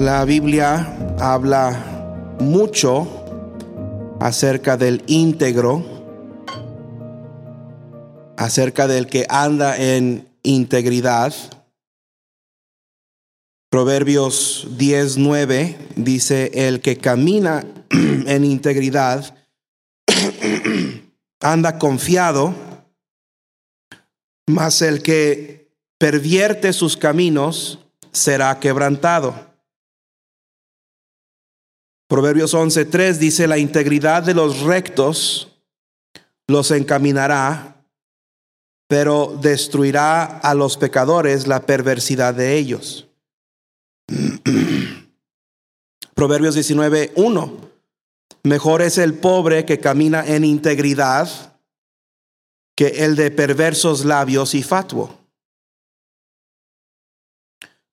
La Biblia habla mucho acerca del íntegro, acerca del que anda en integridad. Proverbios 10:9 dice, el que camina en integridad anda confiado, mas el que pervierte sus caminos será quebrantado. Proverbios 11:3 dice, la integridad de los rectos los encaminará, pero destruirá a los pecadores la perversidad de ellos. Proverbios 19:1 Mejor es el pobre que camina en integridad que el de perversos labios y fatuo.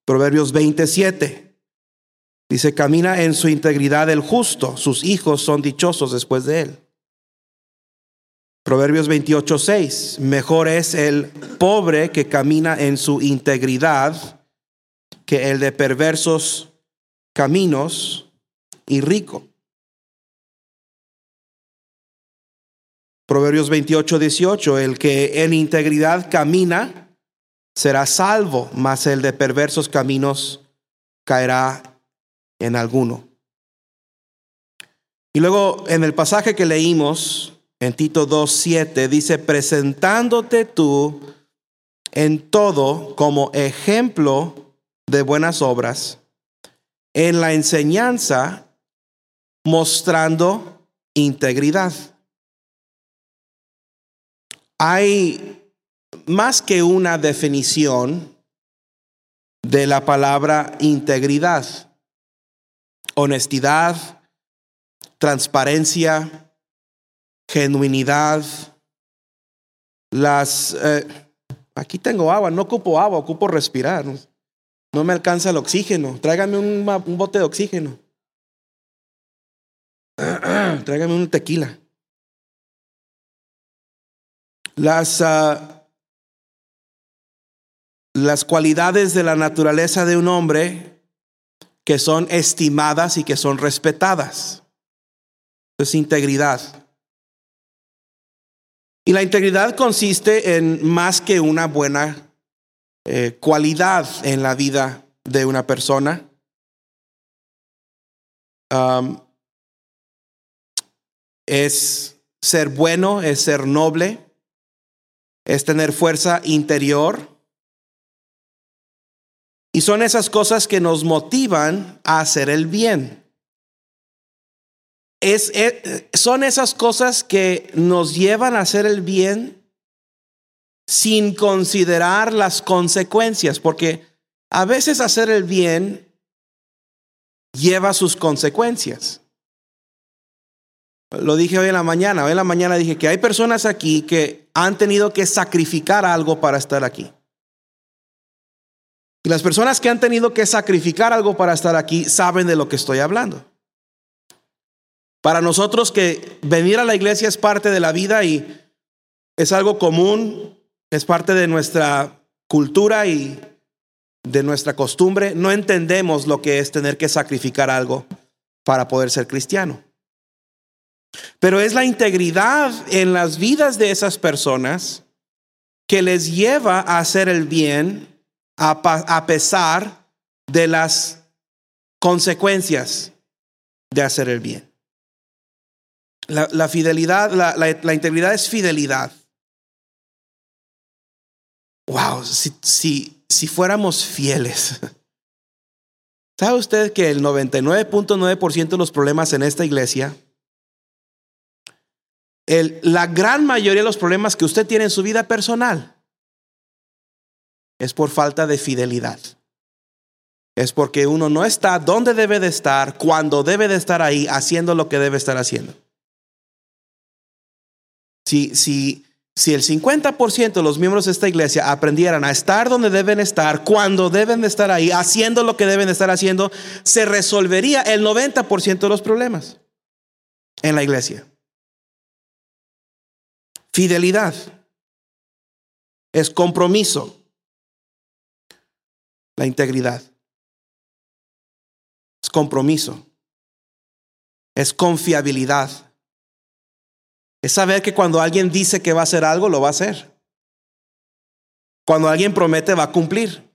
Proverbios 27. Dice, camina en su integridad el justo, sus hijos son dichosos después de él. Proverbios 28, 6. Mejor es el pobre que camina en su integridad que el de perversos caminos y rico. Proverbios 28, 18. El que en integridad camina será salvo, mas el de perversos caminos caerá en alguno. Y luego en el pasaje que leímos en Tito 2.7 dice, presentándote tú en todo como ejemplo de buenas obras, en la enseñanza mostrando integridad. Hay más que una definición de la palabra integridad honestidad, transparencia, genuinidad. Las, eh, aquí tengo agua, no ocupo agua, ocupo respirar. No, me alcanza el oxígeno. Tráigame un, bote de oxígeno. Tráigame un tequila. Las, ah, las cualidades de la naturaleza de un hombre que son estimadas y que son respetadas. Es integridad. Y la integridad consiste en más que una buena eh, cualidad en la vida de una persona. es ser bueno, es ser noble, es tener fuerza interior y son esas cosas que nos motivan a hacer el bien. Es, eh, son esas cosas que nos llevan a hacer el bien sin considerar las consecuencias, porque a veces hacer el bien lleva sus consecuencias. Lo dije hoy en la mañana, hoy en la mañana dije que hay personas aquí que han tenido que sacrificar algo para estar aquí. Y las personas que han tenido que sacrificar algo para estar aquí saben de lo que estoy hablando. Para nosotros que venir a la iglesia es parte de la vida y es algo común, es parte de nuestra cultura y de nuestra costumbre, no entendemos lo que es tener que sacrificar algo para poder ser cristiano. Pero es la integridad en las vidas de esas personas que les lleva a hacer el bien a, pesar de las consecuencias de hacer el bien. La, fidelidad, la, integridad es fidelidad. Wow, si, si, si fuéramos fieles. ¿Sabe usted que el 99.9% de los problemas en esta iglesia, la gran mayoría de los problemas que usted tiene en su vida personal, es por falta de fidelidad. Es porque uno no está donde debe de estar, cuando debe de estar ahí, haciendo lo que debe estar haciendo. Si, si, si el 50% de los miembros de esta iglesia aprendieran a estar donde deben estar, cuando deben de estar ahí, haciendo lo que deben de estar haciendo, se resolvería el 90% de los problemas en la iglesia. Fidelidad es compromiso la integridad. es compromiso, es confiabilidad. Es saber que cuando alguien dice que va a hacer algo, lo va a hacer. Cuando alguien promete, va a cumplir.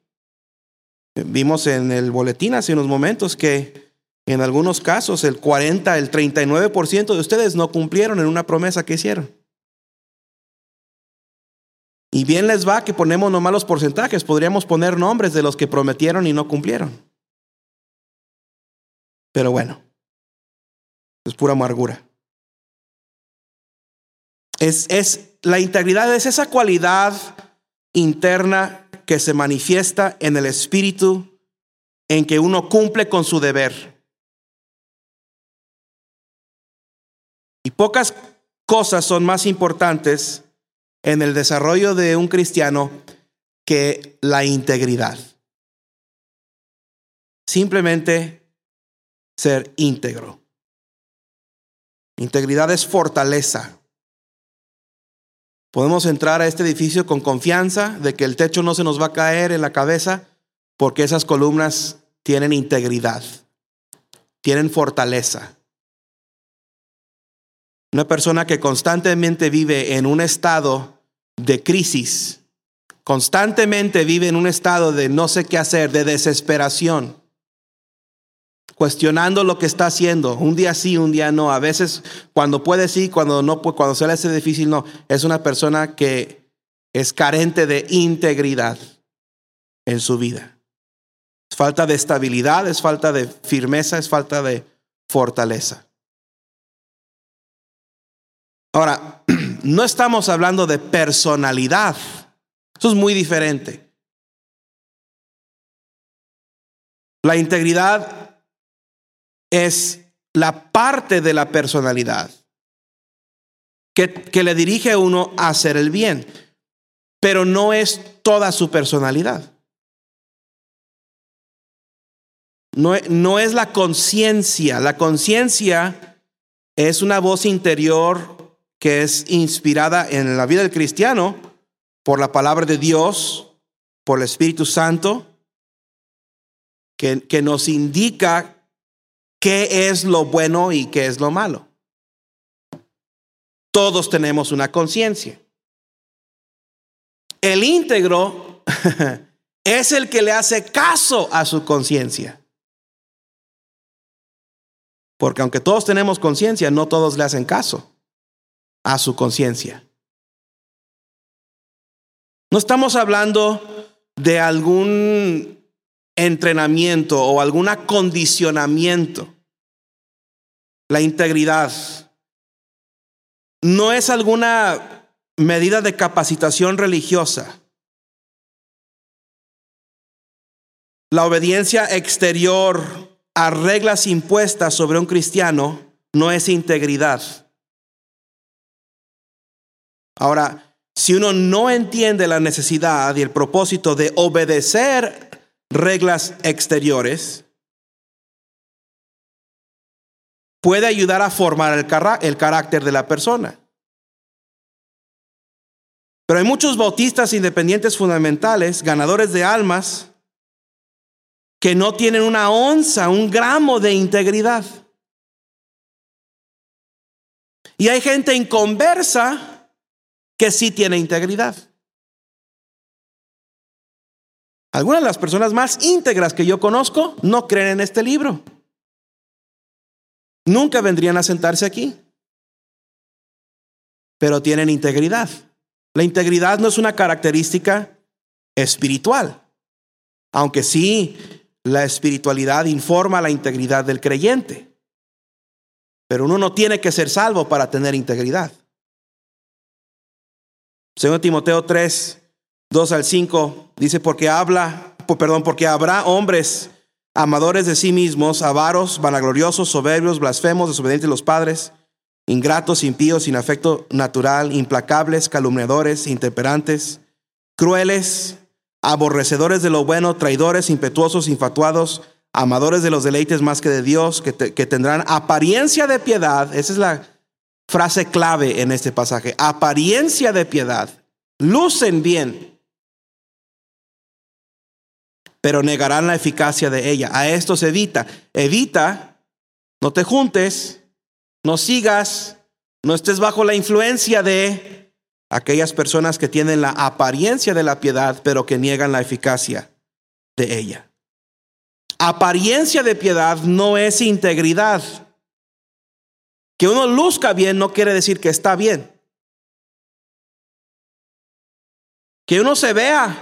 Vimos en el boletín hace unos momentos que en algunos casos el 40, el 39% de ustedes no cumplieron en una promesa que hicieron. Y bien les va que ponemos nomás los porcentajes, podríamos poner nombres de los que prometieron y no cumplieron. Pero bueno, es pura amargura. Es, es, la integridad es esa cualidad interna que se manifiesta en el espíritu en que uno cumple con su deber. Y pocas cosas son más importantes en el desarrollo de un cristiano que la integridad. Simplemente ser íntegro. Integridad es fortaleza. Podemos entrar a este edificio con confianza de que el techo no se nos va a caer en la cabeza porque esas columnas tienen integridad, tienen fortaleza. Una persona que constantemente vive en un estado de crisis, constantemente vive en un estado de no sé qué hacer, de desesperación, cuestionando lo que está haciendo, un día sí, un día no, a veces cuando puede sí, cuando no, cuando se le hace difícil no, es una persona que es carente de integridad en su vida. Es falta de estabilidad, es falta de firmeza, es falta de fortaleza. Ahora, no estamos hablando de personalidad. Eso es muy diferente. La integridad es la parte de la personalidad que, que, le dirige a uno a hacer el bien, pero no es toda su personalidad. No, no es la conciencia. La conciencia es una voz interior que es inspirada en la vida del cristiano por la palabra de Dios, por el Espíritu Santo, que, que nos indica qué es lo bueno y qué es lo malo. Todos tenemos una conciencia. El íntegro es el que le hace caso a su conciencia. Porque aunque todos tenemos conciencia, no todos le hacen caso a su conciencia. No estamos hablando de algún entrenamiento o algún acondicionamiento. La integridad no es alguna medida de capacitación religiosa. La obediencia exterior a reglas impuestas sobre un cristiano no es integridad. Ahora, si uno no entiende la necesidad y el propósito de obedecer reglas exteriores, puede ayudar a formar el, carácter de la persona. Pero hay muchos bautistas independientes fundamentales, ganadores de almas, que no tienen una onza, un gramo de integridad. Y hay gente inconversa que sí tiene integridad. Algunas de las personas más íntegras que yo conozco no creen en este libro. Nunca vendrían a sentarse aquí. Pero tienen integridad. La integridad no es una característica espiritual. Aunque sí, la espiritualidad informa la integridad del creyente. Pero uno no tiene que ser salvo para tener integridad. Segundo Timoteo 3, 2 al 5, dice, porque habla, perdón, porque habrá hombres amadores de sí mismos, avaros, vanagloriosos, soberbios, blasfemos, desobedientes a los padres, ingratos, impíos, sin afecto natural, implacables, calumniadores, intemperantes, crueles, aborrecedores de lo bueno, traidores, impetuosos, infatuados, amadores de los deleites más que de Dios, que, que tendrán apariencia de piedad. Esa es la frase clave en este pasaje, apariencia de piedad, lucen bien, pero negarán la eficacia de ella. A esto se evita. Evita, no te juntes, no sigas, no estés bajo la influencia de aquellas personas que tienen la apariencia de la piedad, pero que niegan la eficacia de ella. Apariencia de piedad no es integridad. Que uno luzca bien no quiere decir que está bien. Que uno se vea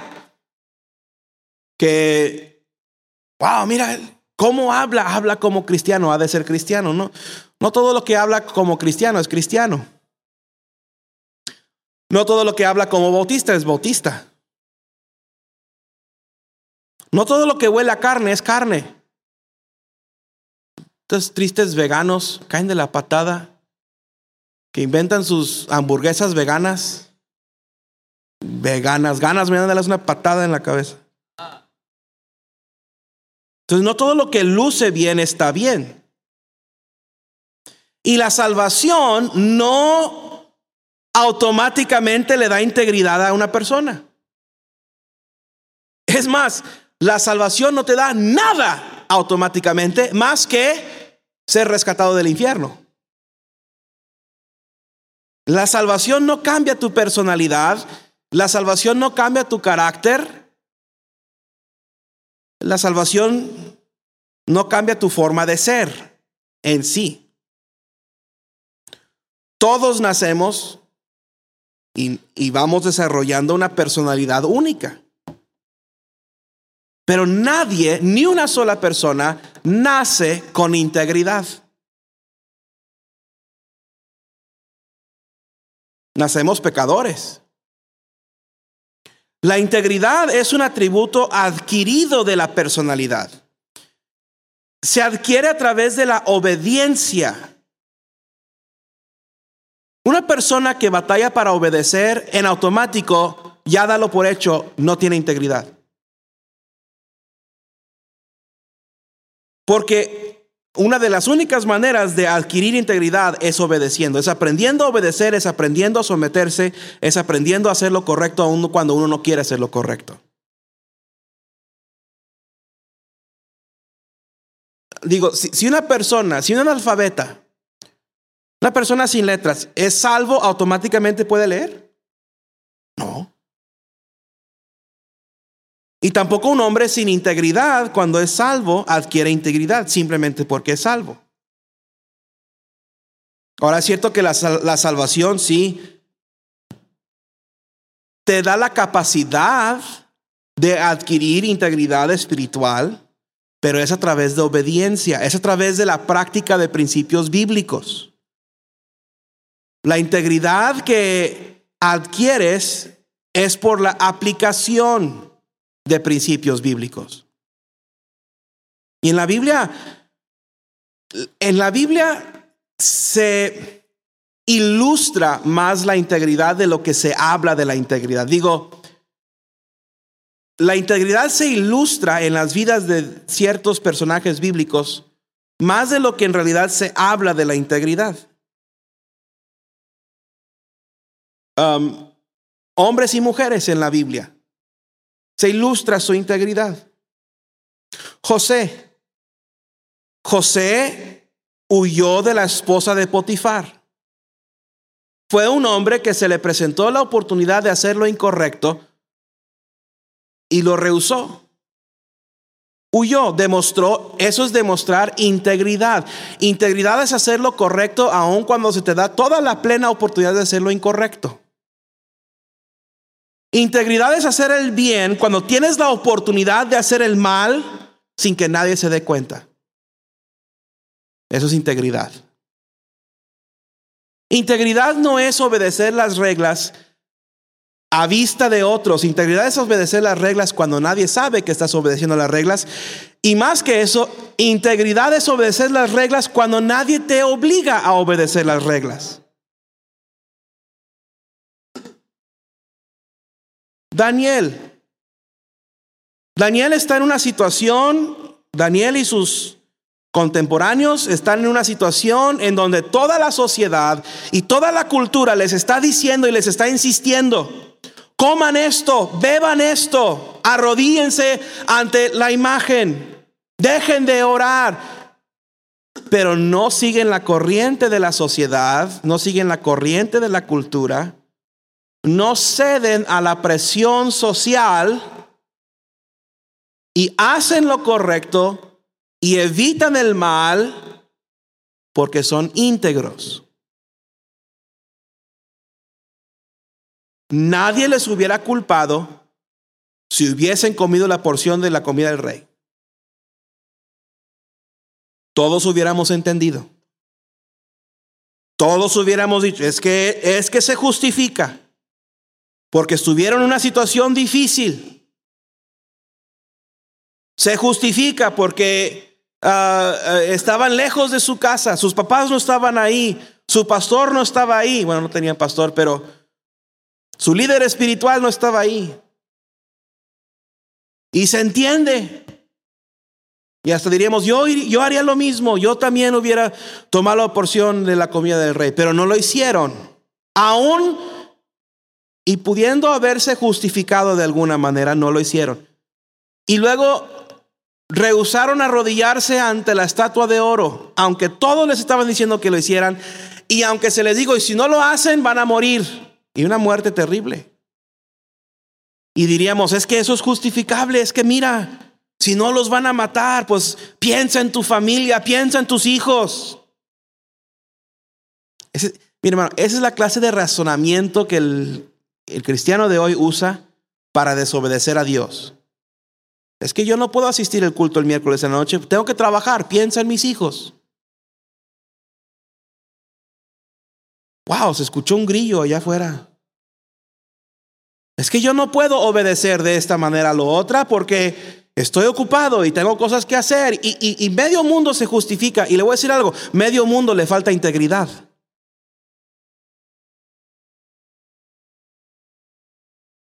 que, wow, mira, ¿cómo habla? Habla como cristiano, ha de ser cristiano. No, no todo lo que habla como cristiano es cristiano. No todo lo que habla como bautista es bautista. No todo lo que huele a carne es carne. Estos tristes veganos caen de la patada que inventan sus hamburguesas veganas. Veganas, ganas me dan de darles una patada en la cabeza. Entonces no todo lo que luce bien está bien. Y la salvación no automáticamente le da integridad a una persona. Es más, la salvación no te da nada automáticamente más que ser rescatado del infierno. La salvación no cambia tu personalidad, la salvación no cambia tu carácter, la salvación no cambia tu forma de ser en sí. Todos nacemos y, y vamos desarrollando una personalidad única. Pero nadie, ni una sola persona, nace con integridad. Nacemos pecadores. La integridad es un atributo adquirido de la personalidad. Se adquiere a través de la obediencia. Una persona que batalla para obedecer en automático, ya dalo por hecho, no tiene integridad. Porque una de las únicas maneras de adquirir integridad es obedeciendo, es aprendiendo a obedecer, es aprendiendo a someterse, es aprendiendo a hacer lo correcto aun cuando uno no quiere hacer lo correcto. Digo, si, una persona, si un analfabeta, una persona sin letras, ¿es salvo automáticamente puede leer? No. Y tampoco un hombre sin integridad, cuando es salvo, adquiere integridad simplemente porque es salvo. Ahora es cierto que la, la salvación sí te da la capacidad de adquirir integridad espiritual, pero es a través de obediencia, es a través de la práctica de principios bíblicos. La integridad que adquieres es por la aplicación de principios bíblicos. Y en la Biblia, en la Biblia se ilustra más la integridad de lo que se habla de la integridad. Digo, la integridad se ilustra en las vidas de ciertos personajes bíblicos más de lo que en realidad se habla de la integridad. Um, hombres y mujeres en la Biblia se ilustra su integridad. José. José huyó de la esposa de Potifar. Fue un hombre que se le presentó la oportunidad de hacer lo incorrecto y lo rehusó. Huyó, demostró, eso es demostrar integridad. Integridad es hacer lo correcto aun cuando se te da toda la plena oportunidad de hacer lo incorrecto. Integridad es hacer el bien cuando tienes la oportunidad de hacer el mal sin que nadie se dé cuenta. Eso es integridad. Integridad no es obedecer las reglas a vista de otros. Integridad es obedecer las reglas cuando nadie sabe que estás obedeciendo las reglas. Y más que eso, integridad es obedecer las reglas cuando nadie te obliga a obedecer las reglas. Daniel. Daniel está en una situación, Daniel y sus contemporáneos están en una situación en donde toda la sociedad y toda la cultura les está diciendo y les está insistiendo, coman esto, beban esto, arrodíense ante la imagen, dejen de orar, pero no siguen la corriente de la sociedad, no siguen la corriente de la cultura, no ceden a la presión social y hacen lo correcto y evitan el mal porque son íntegros. Nadie les hubiera culpado si hubiesen comido la porción de la comida del rey. Todos hubiéramos entendido. Todos hubiéramos dicho, es que es que se justifica porque estuvieron en una situación difícil. Se justifica porque ah, ah, estaban lejos de su casa, sus papás no estaban ahí, su pastor no estaba ahí, bueno, no tenían pastor, pero su líder espiritual no estaba ahí. Y se entiende. Y hasta diríamos, yo, yo haría lo mismo, yo también hubiera tomado la porción de la comida del rey, pero no lo hicieron. Aún y pudiendo haberse justificado de alguna manera, no lo hicieron. Y luego rehusaron arrodillarse ante la estatua de oro, aunque todos les estaban diciendo que lo hicieran, y aunque se les dijo, y si no lo hacen, van a morir, y una muerte terrible. Y diríamos, es que eso es justificable, es que mira, si no los van a matar, pues piensa en tu familia, piensa en tus hijos. mira, hermano, esa es la clase de razonamiento que el el cristiano de hoy usa para desobedecer a Dios. Es que yo no puedo asistir al culto el miércoles en la noche, tengo que trabajar, piensa en mis hijos. Wow, se escuchó un grillo allá afuera. Es que yo no puedo obedecer de esta manera a lo otra porque estoy ocupado y tengo cosas que hacer y, y medio mundo se justifica. Y le voy a decir algo, medio mundo le falta integridad.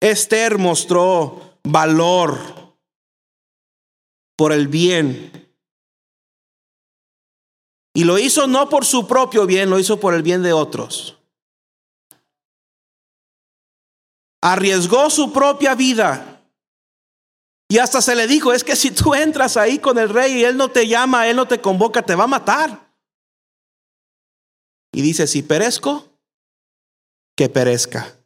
Esther mostró valor por el bien. Y lo hizo no por su propio bien, lo hizo por el bien de otros. Arriesgó su propia vida. Y hasta se le dijo, es que si tú entras ahí con el rey y él no te llama, él no te convoca, te va a matar. Y dice, si perezco, que perezca.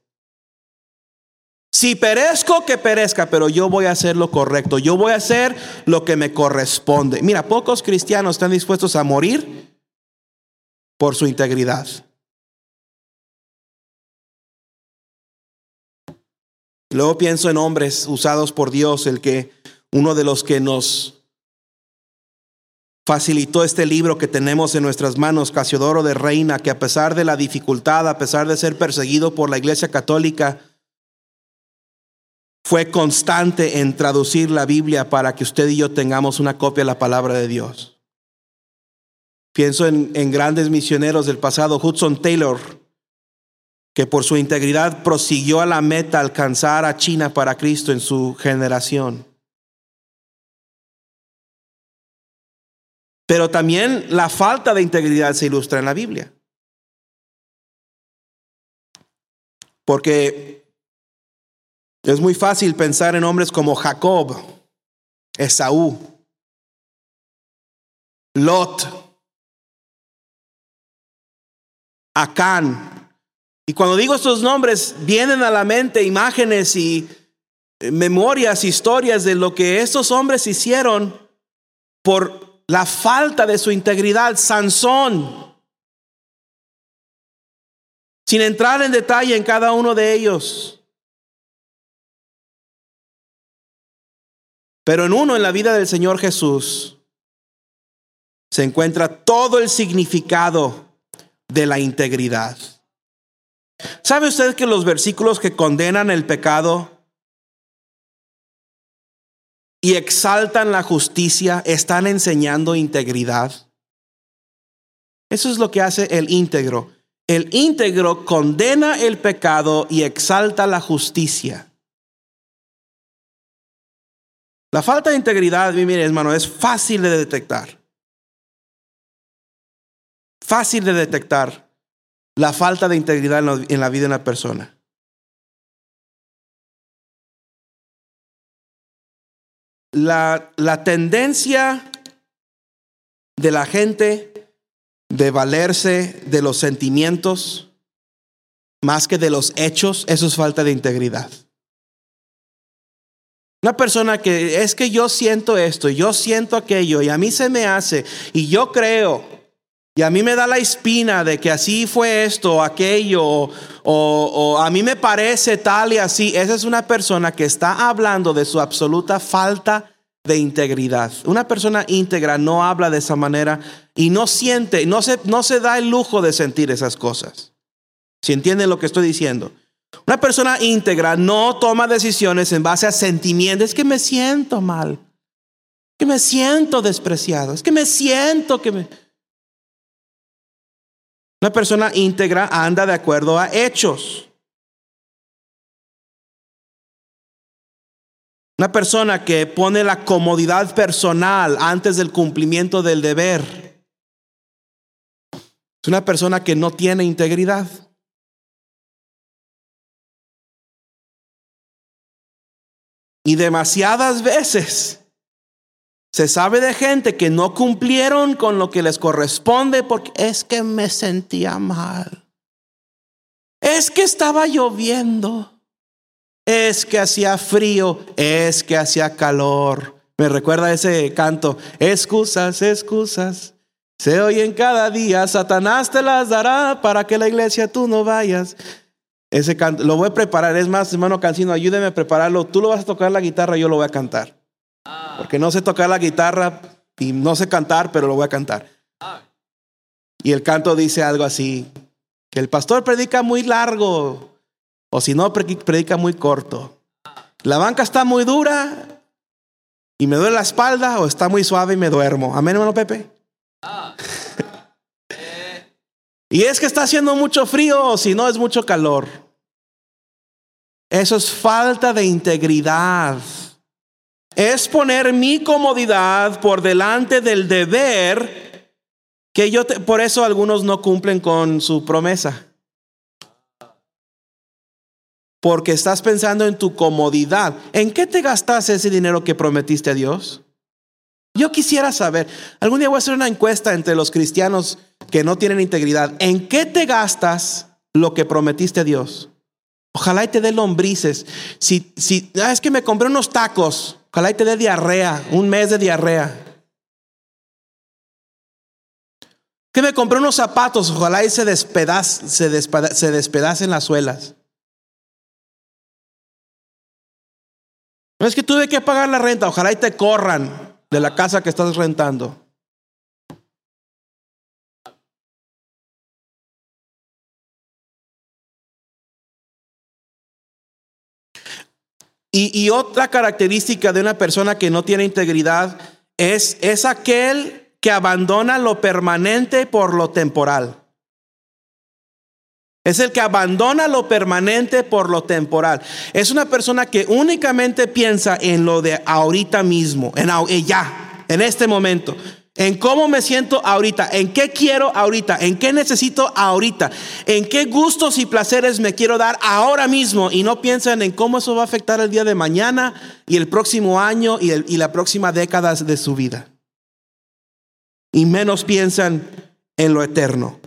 Si perezco, que perezca, pero yo voy a hacer lo correcto. Yo voy a hacer lo que me corresponde. Mira, pocos cristianos están dispuestos a morir por su integridad. Luego pienso en hombres usados por Dios, el que uno de los que nos facilitó este libro que tenemos en nuestras manos, Casiodoro de Reina, que a pesar de la dificultad, a pesar de ser perseguido por la Iglesia Católica, fue constante en traducir la Biblia para que usted y yo tengamos una copia de la palabra de Dios. Pienso en, grandes misioneros del pasado, Hudson Taylor, que por su integridad prosiguió a la meta alcanzar a China para Cristo en su generación. Pero también la falta de integridad se ilustra en la Biblia. Porque es muy fácil pensar en hombres como Jacob, Esaú, Lot, Acán. Y cuando digo estos nombres, vienen a la mente imágenes y eh, memorias, historias de lo que estos hombres hicieron por la falta de su integridad. Sansón, sin entrar en detalle en cada uno de ellos. Pero en uno, en la vida del Señor Jesús, se encuentra todo el significado de la integridad. ¿Sabe usted que los versículos que condenan el pecado y exaltan la justicia están enseñando integridad? Eso es lo que hace el íntegro. El íntegro condena el pecado y exalta la justicia. La falta de integridad, mire hermano, es fácil de detectar. Fácil de detectar la falta de integridad en la vida de una persona. La, la, tendencia de la gente de valerse de los sentimientos más que de los hechos, eso es falta de integridad. Una persona que es que yo siento esto, yo siento aquello, y a mí se me hace, y yo creo, y a mí me da la espina de que así fue esto aquello, o, a mí me parece tal y así. Esa es una persona que está hablando de su absoluta falta de integridad. Una persona íntegra no habla de esa manera y no siente, no se, no se da el lujo de sentir esas cosas. Si entienden lo que estoy diciendo. Una persona íntegra no toma decisiones en base a sentimientos. Es que me siento mal. Que me siento despreciado. Es que me siento que me... Una persona íntegra anda de acuerdo a hechos. Una persona que pone la comodidad personal antes del cumplimiento del deber. Es una persona que no tiene integridad. Y demasiadas veces se sabe de gente que no cumplieron con lo que les corresponde porque es que me sentía mal. Es que estaba lloviendo. Es que hacía frío. Es que hacía calor. Me recuerda ese canto. Excusas, excusas. Se oyen cada día. Satanás te las dará para que la iglesia tú no vayas. Ese canto, lo voy a preparar. Es más, hermano Cancino, ayúdeme a prepararlo. Tú lo vas a tocar la guitarra, yo lo voy a cantar. Porque no sé tocar la guitarra y no sé cantar, pero lo voy a cantar. Y el canto dice algo así, que el pastor predica muy largo, o si no, predica muy corto. La banca está muy dura y me duele la espalda, o está muy suave y me duermo. Amén, hermano Pepe. y es que está haciendo mucho frío, o si no, es mucho calor. Eso es falta de integridad es poner mi comodidad por delante del deber que yo por eso algunos no cumplen con su promesa. Porque estás pensando en tu comodidad. ¿En qué te gastas ese dinero que prometiste a Dios? Yo quisiera saber, algún día voy a hacer una encuesta entre los cristianos que no tienen integridad. ¿En qué te gastas lo que prometiste a Dios? Ojalá y te dé lombrices. Si, si ah, es que me compré unos tacos, Ojalá y te dé diarrea, un mes de diarrea. Que me compré unos zapatos, ojalá y se, se despedacen las suelas. No es que tuve que pagar la renta, ojalá y te corran de la casa que estás rentando. Y, otra característica de una persona que no tiene integridad es, es aquel que abandona lo permanente por lo temporal. Es el que abandona lo permanente por lo temporal. Es una persona que únicamente piensa en lo de ahorita mismo, en ya, en este momento en cómo me siento ahorita, en qué quiero ahorita, en qué necesito ahorita, en qué gustos y placeres me quiero dar ahora mismo y no piensan en cómo eso va a afectar el día de mañana y el próximo año y, y la próxima década de su vida. Y menos piensan en lo eterno.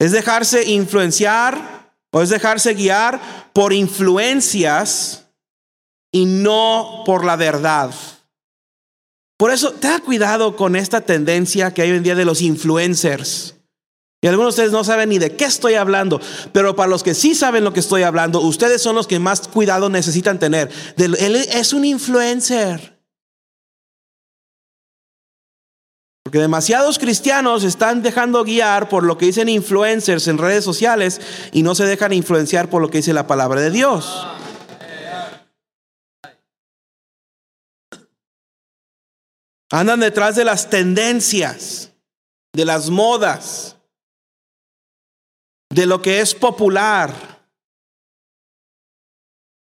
Es dejarse influenciar o es dejarse guiar por influencias y no por la verdad. Por eso, ten cuidado con esta tendencia que hay hoy en día de los influencers. Y algunos de ustedes no saben ni de qué estoy hablando, pero para los que sí saben lo que estoy hablando, ustedes son los que más cuidado necesitan tener. Él es un influencer. Porque demasiados cristianos están dejando guiar por lo que dicen influencers en redes sociales y no se dejan influenciar por lo que dice la palabra de Dios. Andan detrás de las tendencias, de las modas, de lo que es popular.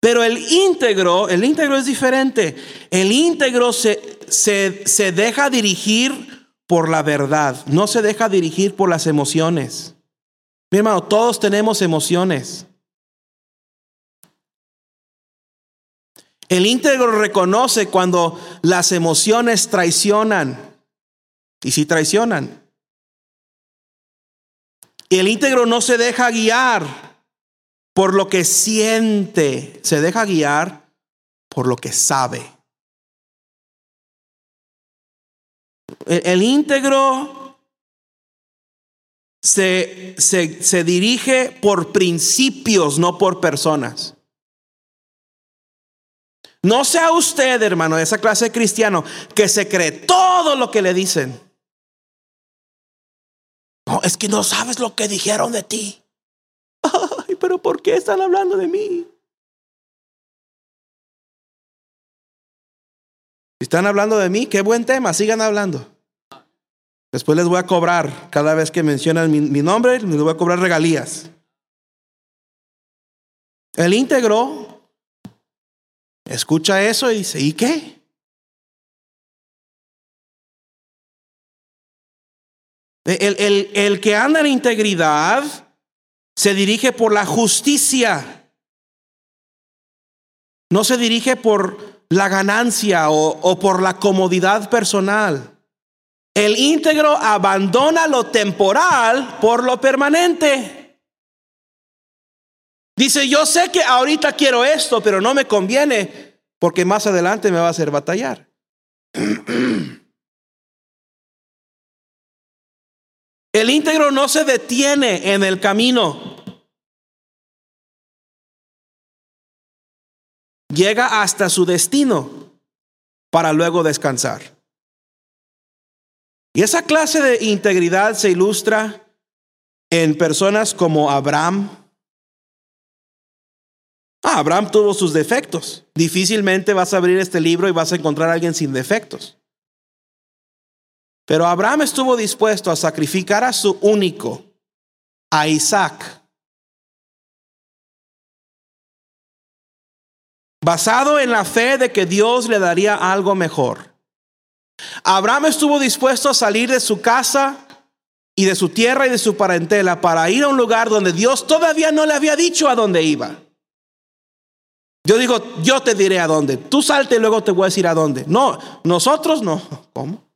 Pero el íntegro, el íntegro es diferente. El íntegro se, se, se deja dirigir por la verdad, no se deja dirigir por las emociones. Mi hermano, todos tenemos emociones. El íntegro reconoce cuando las emociones traicionan. Y si traicionan. Y el íntegro no se deja guiar por lo que siente, se deja guiar por lo que sabe. El, íntegro se, se, se dirige por principios, no por personas. No sea usted, hermano, de esa clase de cristiano que se cree todo lo que le dicen. No, es que no sabes lo que dijeron de ti. Ay, pero ¿por qué están hablando de mí? Si están hablando de mí, qué buen tema, sigan hablando. Después les voy a cobrar, cada vez que mencionan mi, mi nombre, les voy a cobrar regalías. El íntegro escucha eso y dice, ¿y qué? El, el, el, que anda en integridad se dirige por la justicia. No se dirige por la ganancia o, o por la comodidad personal. El íntegro abandona lo temporal por lo permanente. Dice, yo sé que ahorita quiero esto, pero no me conviene porque más adelante me va a hacer batallar. El íntegro no se detiene en el camino. Llega hasta su destino para luego descansar. Y esa clase de integridad se ilustra en personas como Abraham. Ah, Abraham tuvo sus defectos. Difícilmente vas a abrir este libro y vas a encontrar a alguien sin defectos. Pero Abraham estuvo dispuesto a sacrificar a su único, a Isaac, basado en la fe de que Dios le daría algo mejor. Abraham estuvo dispuesto a salir de su casa y de su tierra y de su parentela para ir a un lugar donde Dios todavía no le había dicho a dónde iba. Yo digo, yo te diré a dónde. Tú salte y luego te voy a decir a dónde. No, nosotros no. ¿Cómo?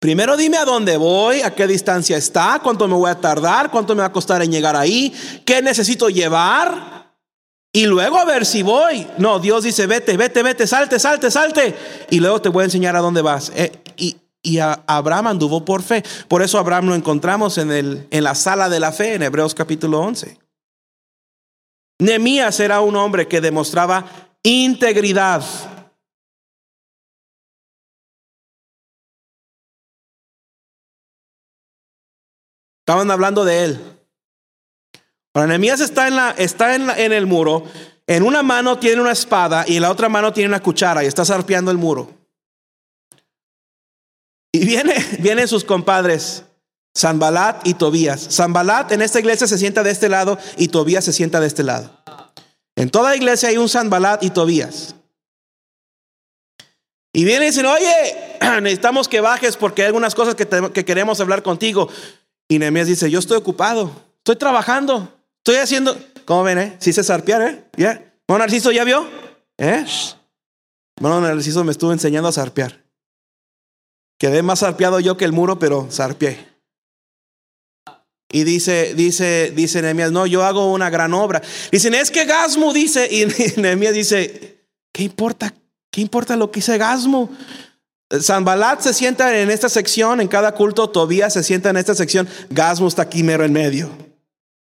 Primero dime a dónde voy, a qué distancia está, cuánto me voy a tardar, cuánto me va a costar en llegar ahí, qué necesito llevar. Y luego a ver si voy. No, Dios dice, vete, vete, vete, salte, salte, salte. Y luego te voy a enseñar a dónde vas. Eh, y, y Abraham anduvo por fe. Por eso Abraham lo encontramos en, el, en la sala de la fe en Hebreos capítulo 11. Nehemías era un hombre que demostraba integridad. Estaban hablando de él. Ahora, Nehemías está, en, la, está en, en el muro. En una mano tiene una espada y en la otra mano tiene una cuchara y está zarpeando el muro. Y viene, vienen sus compadres, Sanbalat y Tobías. Sanbalat en esta iglesia se sienta de este lado y Tobías se sienta de este lado. En toda iglesia hay un Sanbalat y Tobías. Y vienen y dicen, oye, necesitamos que bajes porque hay algunas cosas que, que queremos hablar contigo. Y Nehemías dice, yo estoy ocupado, estoy trabajando, estoy haciendo, ¿cómo ven? Eh? Sí se zarpear, ¿eh? ¿Ya? ¿Bueno, Narciso ya vio? ¿Eh? Bueno, Narciso me estuvo enseñando a zarpear. Quedé más zarpeado yo que el muro, pero zarpeé. Y dice, dice, dice Nehemías, no, yo hago una gran obra. Dicen, es que Gasmo dice, y Nehemías dice, ¿qué importa? ¿Qué importa lo que dice Gasmo? Sanbalat se sienta en esta sección, en cada culto, Tobías se sienta en esta sección, Gasmo está aquí mero en medio.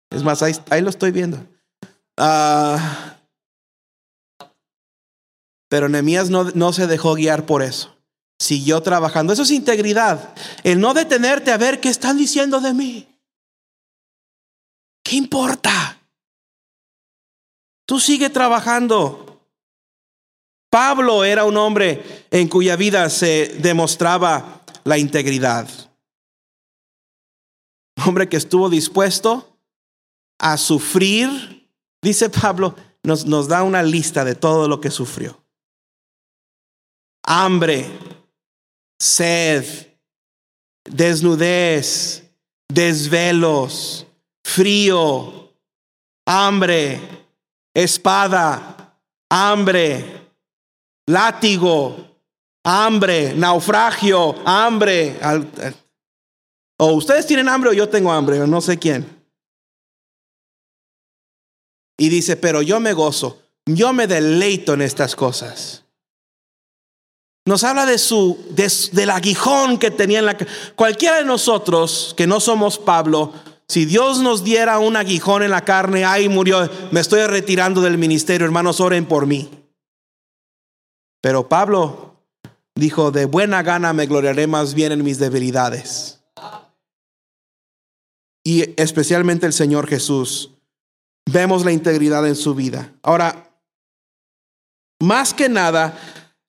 Es más, ahí, lo estoy viendo. Uh, pero Nehemías no, no se dejó guiar por eso. Siguió trabajando. Eso es integridad. El no detenerte a ver qué están diciendo de mí. ¿Qué importa? Tú sigue trabajando. Pablo era un hombre en cuya vida se demostraba la integridad. Hombre que estuvo dispuesto a sufrir, dice Pablo, nos, nos da una lista de todo lo que sufrió. Hambre, sed, desnudez, desvelos, frío, hambre, espada, hambre, látigo, hambre, naufragio, hambre. O ustedes tienen hambre o yo tengo hambre, o no sé quién. Y dice, pero yo me gozo, yo me deleito en estas cosas. Nos habla de su, del aguijón que tenía en la... Cualquiera de nosotros que no somos Pablo, si Dios nos diera un aguijón en la carne, ay murió, me estoy retirando del ministerio, hermanos, oren por mí. Pero Pablo dijo, de buena gana me gloriaré más bien en mis debilidades. Y especialmente el Señor Jesús. Vemos la integridad en su vida. Ahora, más que nada,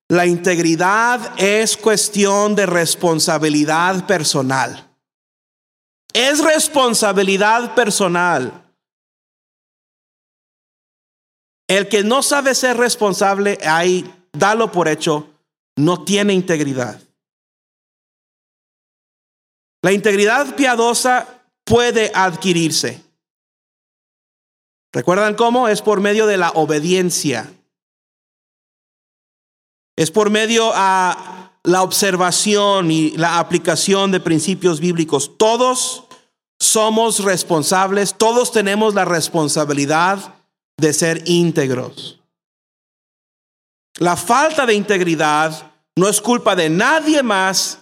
la integridad es cuestión de responsabilidad personal. Es responsabilidad personal. El que no sabe ser responsable, ahí, dalo por hecho, no tiene integridad. La integridad piadosa puede adquirirse. ¿Recuerdan cómo? Es por medio de la obediencia. Es por medio a la observación y la aplicación de principios bíblicos. Todos somos responsables, todos tenemos la responsabilidad de ser íntegros. La falta de integridad no es culpa de nadie más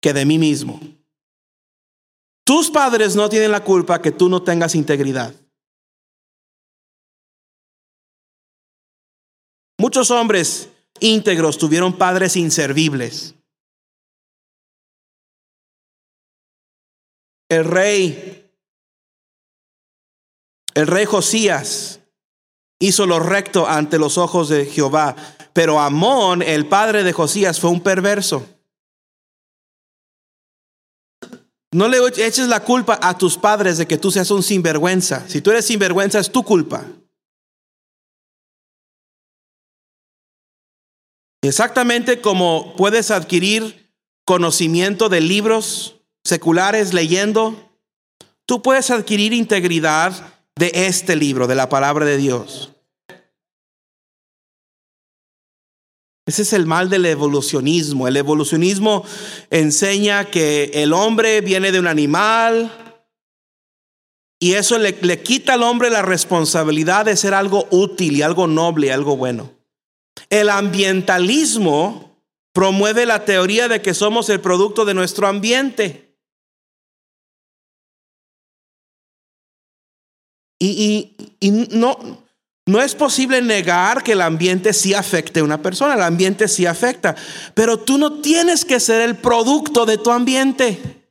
que de mí mismo. Tus padres no tienen la culpa que tú no tengas integridad. Muchos hombres íntegros tuvieron padres inservibles. El rey, el rey Josías hizo lo recto ante los ojos de Jehová, pero Amón, el padre de Josías, fue un perverso. No le eches la culpa a tus padres de que tú seas un sinvergüenza. Si tú eres sinvergüenza es tu culpa. Exactamente como puedes adquirir conocimiento de libros seculares leyendo, tú puedes adquirir integridad de este libro, de la palabra de Dios. Ese es el mal del evolucionismo. El evolucionismo enseña que el hombre viene de un animal y eso le, le, quita al hombre la responsabilidad de ser algo útil y algo noble, algo bueno. El ambientalismo promueve la teoría de que somos el producto de nuestro ambiente. Y, no, no es posible negar que el ambiente sí afecte a una persona, el ambiente sí afecta, pero tú no tienes que ser el producto de tu ambiente.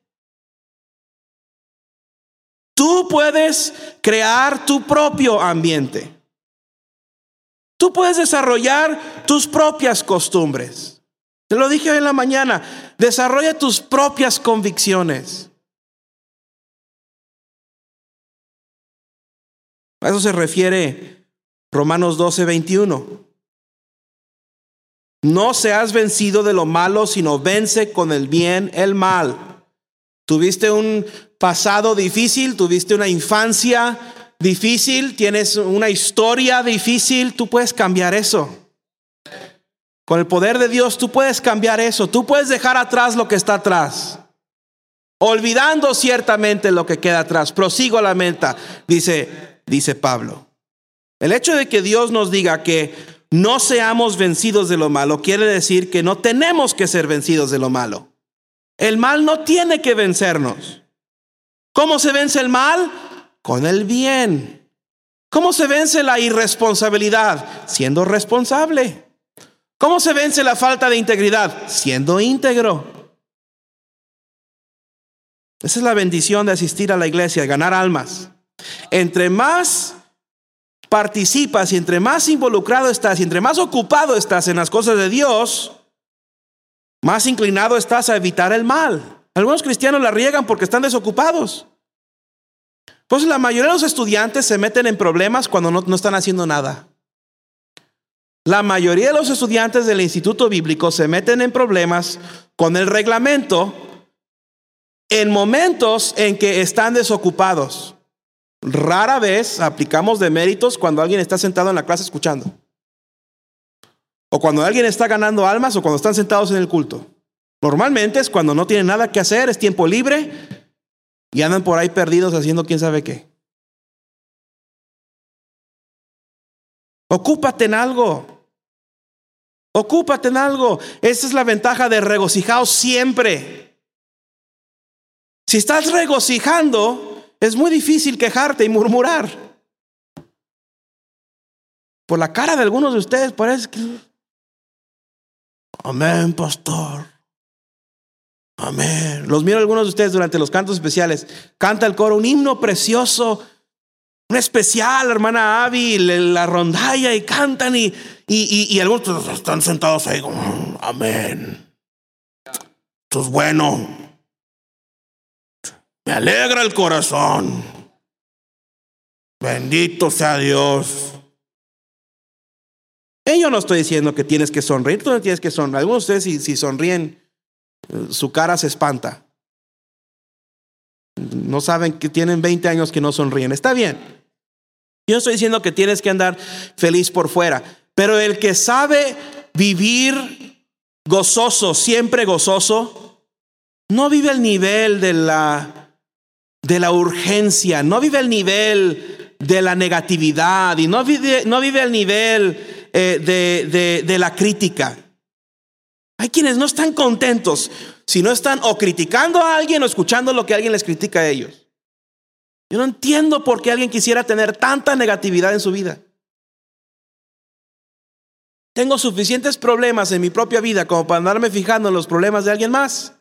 Tú puedes crear tu propio ambiente. Tú puedes desarrollar tus propias costumbres. Te lo dije hoy en la mañana. Desarrolla tus propias convicciones. A eso se refiere Romanos 12, 21. No seas vencido de lo malo, sino vence con el bien el mal. Tuviste un pasado difícil, tuviste una infancia difícil, tienes una historia difícil, tú puedes cambiar eso. Con el poder de Dios tú puedes cambiar eso, tú puedes dejar atrás lo que está atrás. Olvidando ciertamente lo que queda atrás, prosigo la meta, dice, dice Pablo. El hecho de que Dios nos diga que no seamos vencidos de lo malo quiere decir que no tenemos que ser vencidos de lo malo. El mal no tiene que vencernos. ¿Cómo se vence el mal? Con el bien. ¿Cómo se vence la irresponsabilidad? Siendo responsable. ¿Cómo se vence la falta de integridad? Siendo íntegro. Esa es la bendición de asistir a la iglesia, ganar almas. Entre más participas y entre más involucrado estás y entre más ocupado estás en las cosas de Dios, más inclinado estás a evitar el mal. Algunos cristianos la riegan porque están desocupados. Pues la mayoría de los estudiantes se meten en problemas cuando no, no están haciendo nada. La mayoría de los estudiantes del instituto bíblico se meten en problemas con el reglamento en momentos en que están desocupados. Rara vez aplicamos de méritos cuando alguien está sentado en la clase escuchando. O cuando alguien está ganando almas o cuando están sentados en el culto. Normalmente es cuando no tienen nada que hacer, es tiempo libre y andan por ahí perdidos haciendo quién sabe qué. Ocúpate en algo. Ocúpate en algo. Esa es la ventaja de regocijaos siempre. Si estás regocijando, es muy difícil quejarte y murmurar. Por la cara de algunos de ustedes parece que... Amén, pastor. Amén. Los miro a algunos de ustedes durante los cantos especiales. Canta el coro un himno precioso, un especial, hermana Avi, la rondalla y cantan y, y, y, algunos están sentados ahí como, amén. Esto es bueno. Me alegra el corazón. Bendito sea Dios. Y yo no estoy diciendo que tienes que sonreír, tú no tienes que sonreír. Algunos de ustedes si sonríen su cara se espanta. No saben que tienen 20 años que no sonríen. Está bien. Yo estoy diciendo que tienes que andar feliz por fuera, pero el que sabe vivir gozoso, siempre gozoso, no vive el nivel de la, de la urgencia, no vive el nivel de la negatividad y no vive, no vive el nivel eh, de, de la crítica. Hay quienes no están contentos si no están o criticando a alguien o escuchando lo que alguien les critica a ellos. Yo no entiendo por qué alguien quisiera tener tanta negatividad en su vida. Tengo suficientes problemas en mi propia vida como para andarme fijando en los problemas de alguien más.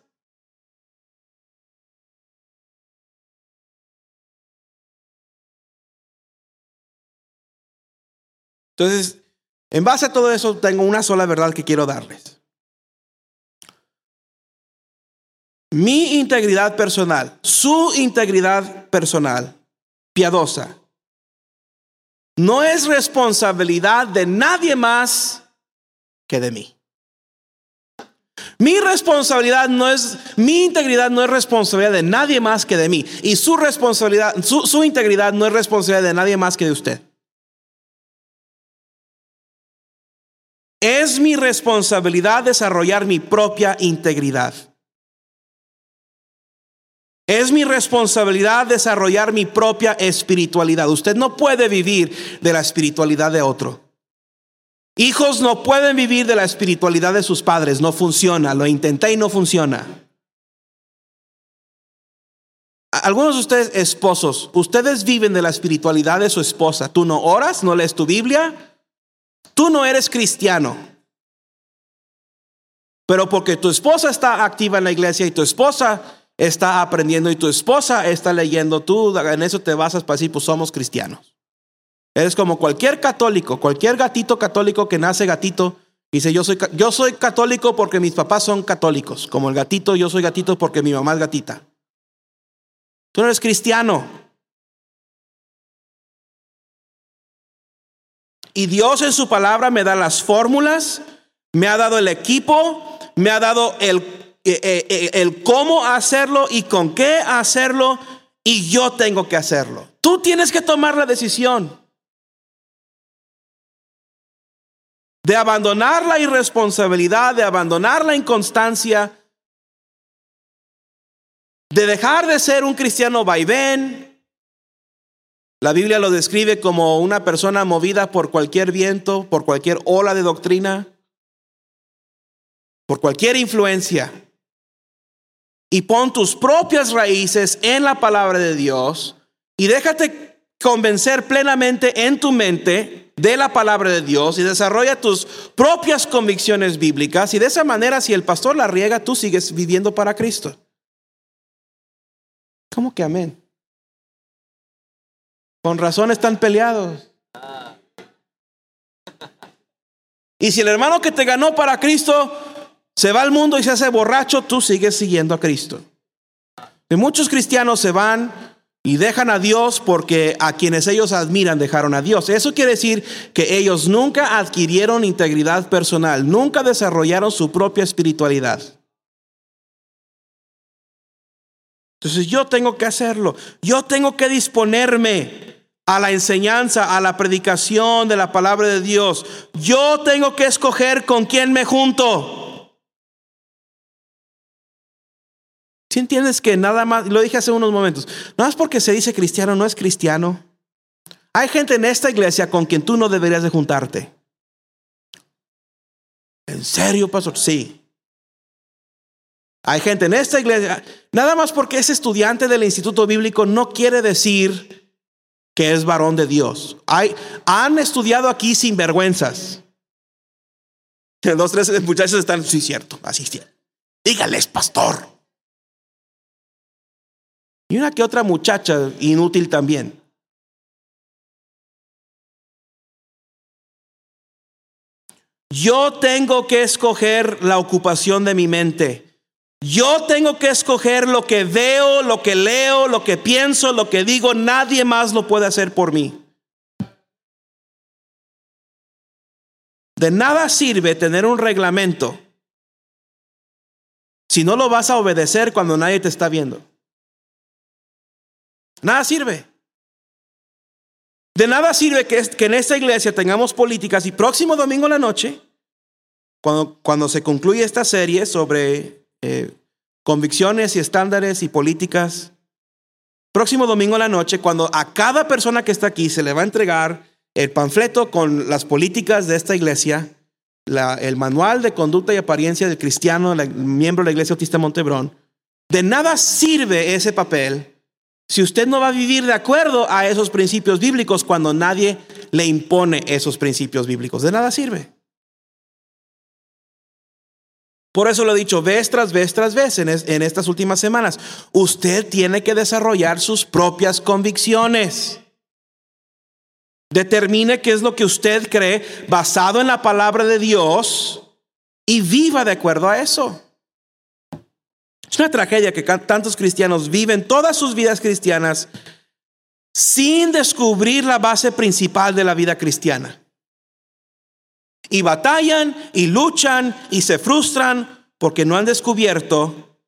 Entonces, en base a todo eso, tengo una sola verdad que quiero darles. Mi integridad personal, su integridad personal, piadosa, no es responsabilidad de nadie más que de mí. Mi responsabilidad no es, mi integridad no es responsabilidad de nadie más que de mí. Y su responsabilidad, su, su integridad no es responsabilidad de nadie más que de usted. Es mi responsabilidad desarrollar mi propia integridad. Es mi responsabilidad desarrollar mi propia espiritualidad. Usted no puede vivir de la espiritualidad de otro. Hijos no pueden vivir de la espiritualidad de sus padres. No funciona. Lo intenté y no funciona. Algunos de ustedes, esposos, ustedes viven de la espiritualidad de su esposa. Tú no oras, no lees tu Biblia. Tú no eres cristiano. Pero porque tu esposa está activa en la iglesia y tu esposa está aprendiendo y tu esposa está leyendo, tú en eso te basas para decir, pues somos cristianos. Eres como cualquier católico, cualquier gatito católico que nace gatito, dice, yo soy, yo soy católico porque mis papás son católicos, como el gatito, yo soy gatito porque mi mamá es gatita. Tú no eres cristiano. Y Dios en su palabra me da las fórmulas, me ha dado el equipo, me ha dado el el cómo hacerlo y con qué hacerlo y yo tengo que hacerlo. Tú tienes que tomar la decisión de abandonar la irresponsabilidad, de abandonar la inconstancia, de dejar de ser un cristiano vaivén. La Biblia lo describe como una persona movida por cualquier viento, por cualquier ola de doctrina, por cualquier influencia y pon tus propias raíces en la palabra de Dios y déjate convencer plenamente en tu mente de la palabra de Dios y desarrolla tus propias convicciones bíblicas y de esa manera si el pastor la riega, tú sigues viviendo para Cristo. ¿Cómo que amén? Con razón están peleados. Y si el hermano que te ganó para Cristo se va al mundo y se hace borracho, tú sigues siguiendo a Cristo. Y muchos cristianos se van y dejan a Dios porque a quienes ellos admiran dejaron a Dios. Eso quiere decir que ellos nunca adquirieron integridad personal, nunca desarrollaron su propia espiritualidad. Entonces yo tengo que hacerlo, yo tengo que disponerme a la enseñanza, a la predicación de la palabra de Dios. Yo tengo que escoger con quién me junto. Si entiendes que nada más, lo dije hace unos momentos, no es porque se dice cristiano, no es cristiano. Hay gente en esta iglesia con quien tú no deberías de juntarte. ¿En serio, pastor? Sí. Hay gente en esta iglesia, nada más porque es estudiante del Instituto Bíblico no quiere decir que es varón de Dios. Hay, han estudiado aquí sin vergüenzas. Dos, tres muchachos están, sí, cierto, así es. Dígales, pastor. Y una que otra muchacha inútil también. Yo tengo que escoger la ocupación de mi mente. Yo tengo que escoger lo que veo, lo que leo, lo que pienso, lo que digo. Nadie más lo puede hacer por mí. De nada sirve tener un reglamento si no lo vas a obedecer cuando nadie te está viendo. Nada sirve. De nada sirve que, en esta iglesia tengamos políticas y próximo domingo en la noche, cuando, cuando se concluye esta serie sobre eh, convicciones y estándares y políticas, próximo domingo en la noche, cuando a cada persona que está aquí se le va a entregar el panfleto con las políticas de esta iglesia, el manual de conducta y apariencia del cristiano, miembro de la iglesia autista Montebrón, de nada sirve ese papel si usted no va a vivir de acuerdo a esos principios bíblicos cuando nadie le impone esos principios bíblicos, de nada sirve. Por eso lo he dicho vez tras vez tras vez en, en estas últimas semanas. Usted tiene que desarrollar sus propias convicciones. Determine qué es lo que usted cree basado en la palabra de Dios y viva de acuerdo a eso. Es una tragedia que tantos cristianos viven todas sus vidas cristianas sin descubrir la base principal de la vida cristiana. Y batallan y luchan y se frustran porque no han descubierto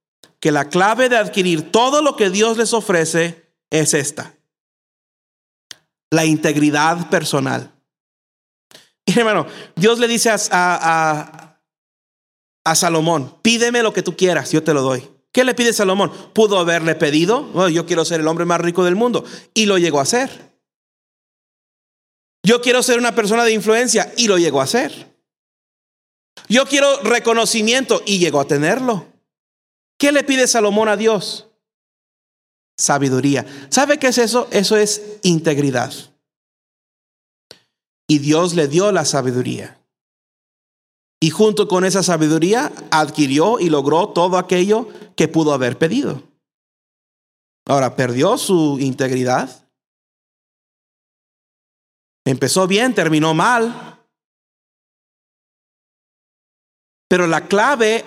que la clave de adquirir todo lo que Dios les ofrece es esta. La integridad personal. Y hermano, Dios le dice a, a, a Salomón, pídeme lo que tú quieras, yo te lo doy. ¿Qué le pide Salomón? Pudo haberle pedido, yo quiero ser el hombre más rico del mundo, y lo llegó a hacer. Yo quiero ser una persona de influencia, y lo llegó a hacer. Yo quiero reconocimiento, y llegó a tenerlo. ¿Qué le pide Salomón a Dios? Sabiduría. ¿Sabe qué es eso? Eso es integridad. Y Dios le dio la sabiduría. Y junto con esa sabiduría adquirió y logró todo aquello que pudo haber pedido. Ahora, perdió su integridad. Empezó bien, terminó mal. Pero la clave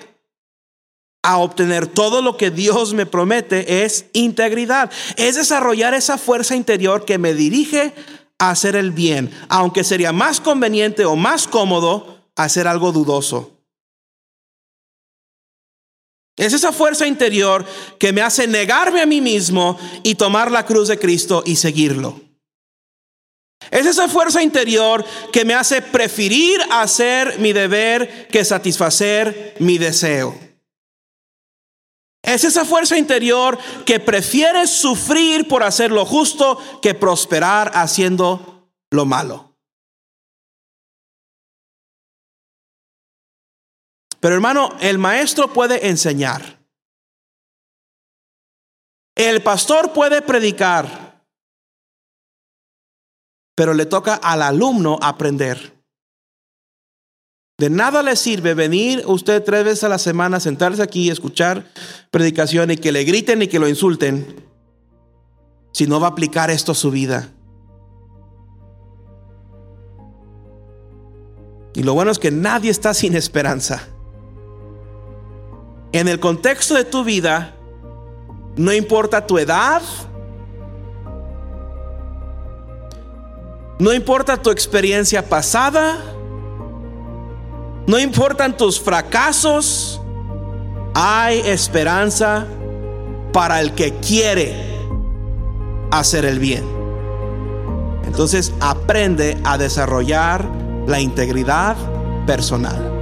a obtener todo lo que Dios me promete es integridad. Es desarrollar esa fuerza interior que me dirige a hacer el bien, aunque sería más conveniente o más cómodo hacer algo dudoso. Es esa fuerza interior que me hace negarme a mí mismo y tomar la cruz de Cristo y seguirlo. Es esa fuerza interior que me hace preferir hacer mi deber que satisfacer mi deseo. Es esa fuerza interior que prefiere sufrir por hacer lo justo que prosperar haciendo lo malo. Pero hermano, el maestro puede enseñar. El pastor puede predicar. Pero le toca al alumno aprender. De nada le sirve venir usted tres veces a la semana, sentarse aquí y escuchar predicación y que le griten y que lo insulten, si no va a aplicar esto a su vida. Y lo bueno es que nadie está sin esperanza. En el contexto de tu vida, no importa tu edad, no importa tu experiencia pasada, no importan tus fracasos, hay esperanza para el que quiere hacer el bien. Entonces aprende a desarrollar la integridad personal.